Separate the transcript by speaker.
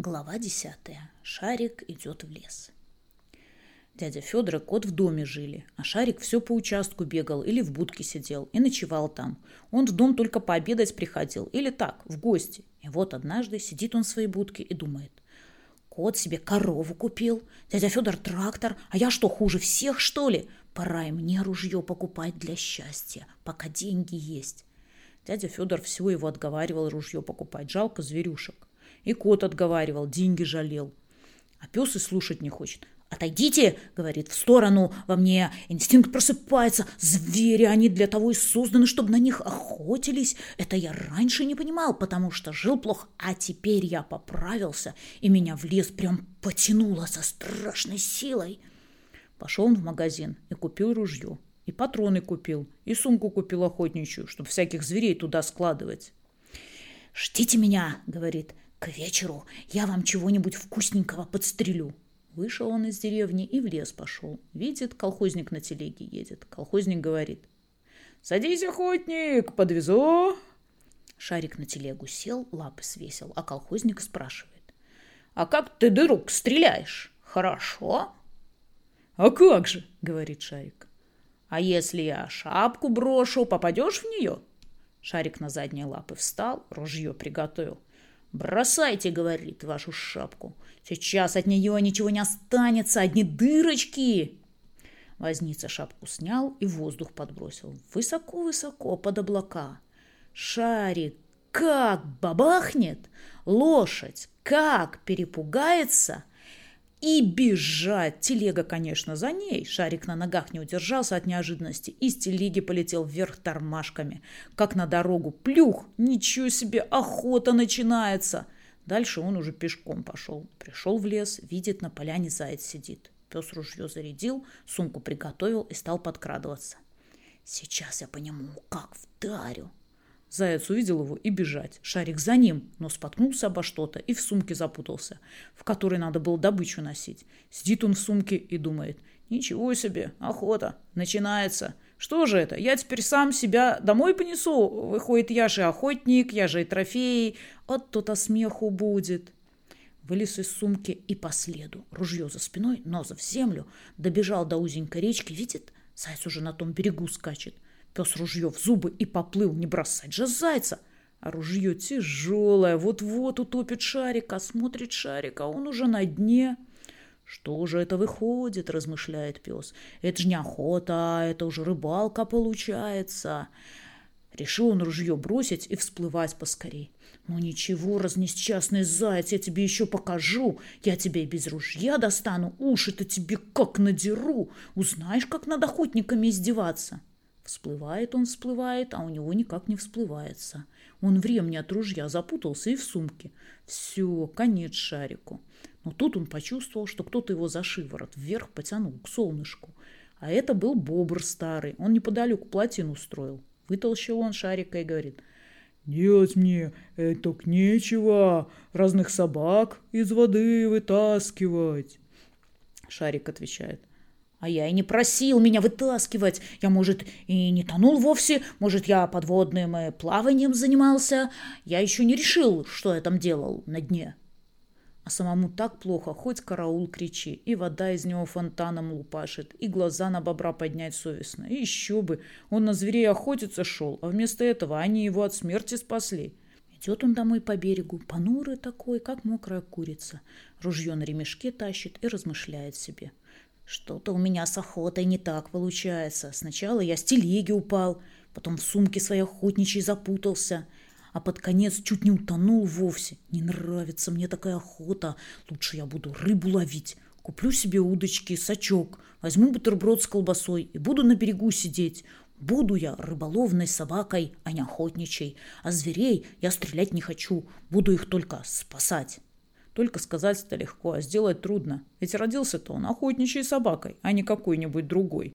Speaker 1: Глава десятая. Шарик идет в лес. Дядя Федор и кот в доме жили, а Шарик все по участку бегал или в будке сидел и ночевал там. Он в дом только пообедать приходил или так, в гости. И вот однажды сидит он в своей будке и думает. Кот себе корову купил, дядя Федор трактор, а я что, хуже всех, что ли? Пора и мне ружье покупать для счастья, пока деньги есть. Дядя Федор всего его отговаривал ружье покупать, жалко зверюшек. И кот отговаривал, деньги жалел. А пес и слушать не хочет. «Отойдите!» — говорит, — «в сторону! Во мне инстинкт просыпается! Звери, они для того и созданы, чтобы на них охотились! Это я раньше не понимал, потому что жил плохо, а теперь я поправился, и меня в лес прям потянуло со страшной силой!» Пошел он в магазин и купил ружье. И патроны купил, и сумку купил охотничью, чтобы всяких зверей туда складывать. «Ждите меня!» — говорит. К вечеру я вам чего-нибудь вкусненького подстрелю. Вышел он из деревни и в лес пошел. Видит, колхозник на телеге едет. Колхозник говорит. «Садись, охотник, подвезу!» Шарик на телегу сел, лапы свесил, а колхозник спрашивает. «А как ты, друг, стреляешь? Хорошо?» «А как же?» — говорит Шарик. «А если я шапку брошу, попадешь в нее?» Шарик на задние лапы встал, ружье приготовил. «Бросайте, — говорит, — вашу шапку. Сейчас от нее ничего не останется, одни дырочки!» Возница шапку снял и воздух подбросил. Высоко-высоко под облака. Шарик как бабахнет, лошадь как перепугается, и бежать. Телега, конечно, за ней. Шарик на ногах не удержался от неожиданности. Из телеги полетел вверх тормашками. Как на дорогу. Плюх! Ничего себе! Охота начинается! Дальше он уже пешком пошел. Пришел в лес, видит, на поляне заяц сидит. Пес ружье зарядил, сумку приготовил и стал подкрадываться. Сейчас я по нему как вдарю. Заяц увидел его и бежать. Шарик за ним, но споткнулся обо что-то и в сумке запутался, в которой надо было добычу носить. Сидит он в сумке и думает, ничего себе, охота, начинается. Что же это, я теперь сам себя домой понесу? Выходит, я же охотник, я же и трофей, от то-то смеху будет. Вылез из сумки и по следу, ружье за спиной, нос в землю, добежал до узенькой речки, видит, заяц уже на том берегу скачет – Пес ружье в зубы и поплыл, не бросать же зайца. А ружье тяжелое, вот-вот утопит шарика, смотрит шарика, он уже на дне. «Что же это выходит?» – размышляет пес. «Это же не охота, это уже рыбалка получается». Решил он ружье бросить и всплывать поскорей. «Ну ничего, разнесчастный заяц, я тебе еще покажу. Я тебя и без ружья достану, уши-то тебе как надеру. Узнаешь, как над охотниками издеваться». Всплывает он, всплывает, а у него никак не всплывается. Он в ремне от ружья запутался и в сумке. Все, конец шарику. Но тут он почувствовал, что кто-то его за шиворот вверх потянул к солнышку. А это был бобр старый. Он неподалеку плотину строил. Вытолщил он шарика и говорит, «Делать мне это нечего, разных собак из воды вытаскивать». Шарик отвечает, а я и не просил меня вытаскивать. Я, может, и не тонул вовсе, может, я подводным э, плаванием занимался. Я еще не решил, что я там делал на дне. А самому так плохо, хоть караул кричи, и вода из него фонтаном лупашит, и глаза на бобра поднять совестно. И еще бы, он на зверей охотиться шел, а вместо этого они его от смерти спасли. Идет он домой по берегу, понурый такой, как мокрая курица. Ружье на ремешке тащит и размышляет себе – что-то у меня с охотой не так получается. Сначала я с телеги упал, потом в сумке своей охотничьей запутался, а под конец чуть не утонул вовсе. Не нравится мне такая охота. Лучше я буду рыбу ловить. Куплю себе удочки, сачок, возьму бутерброд с колбасой и буду на берегу сидеть. Буду я рыболовной собакой, а не охотничьей. А зверей я стрелять не хочу, буду их только спасать. Только сказать это легко, а сделать трудно. Ведь родился-то он охотничьей собакой, а не какой-нибудь другой.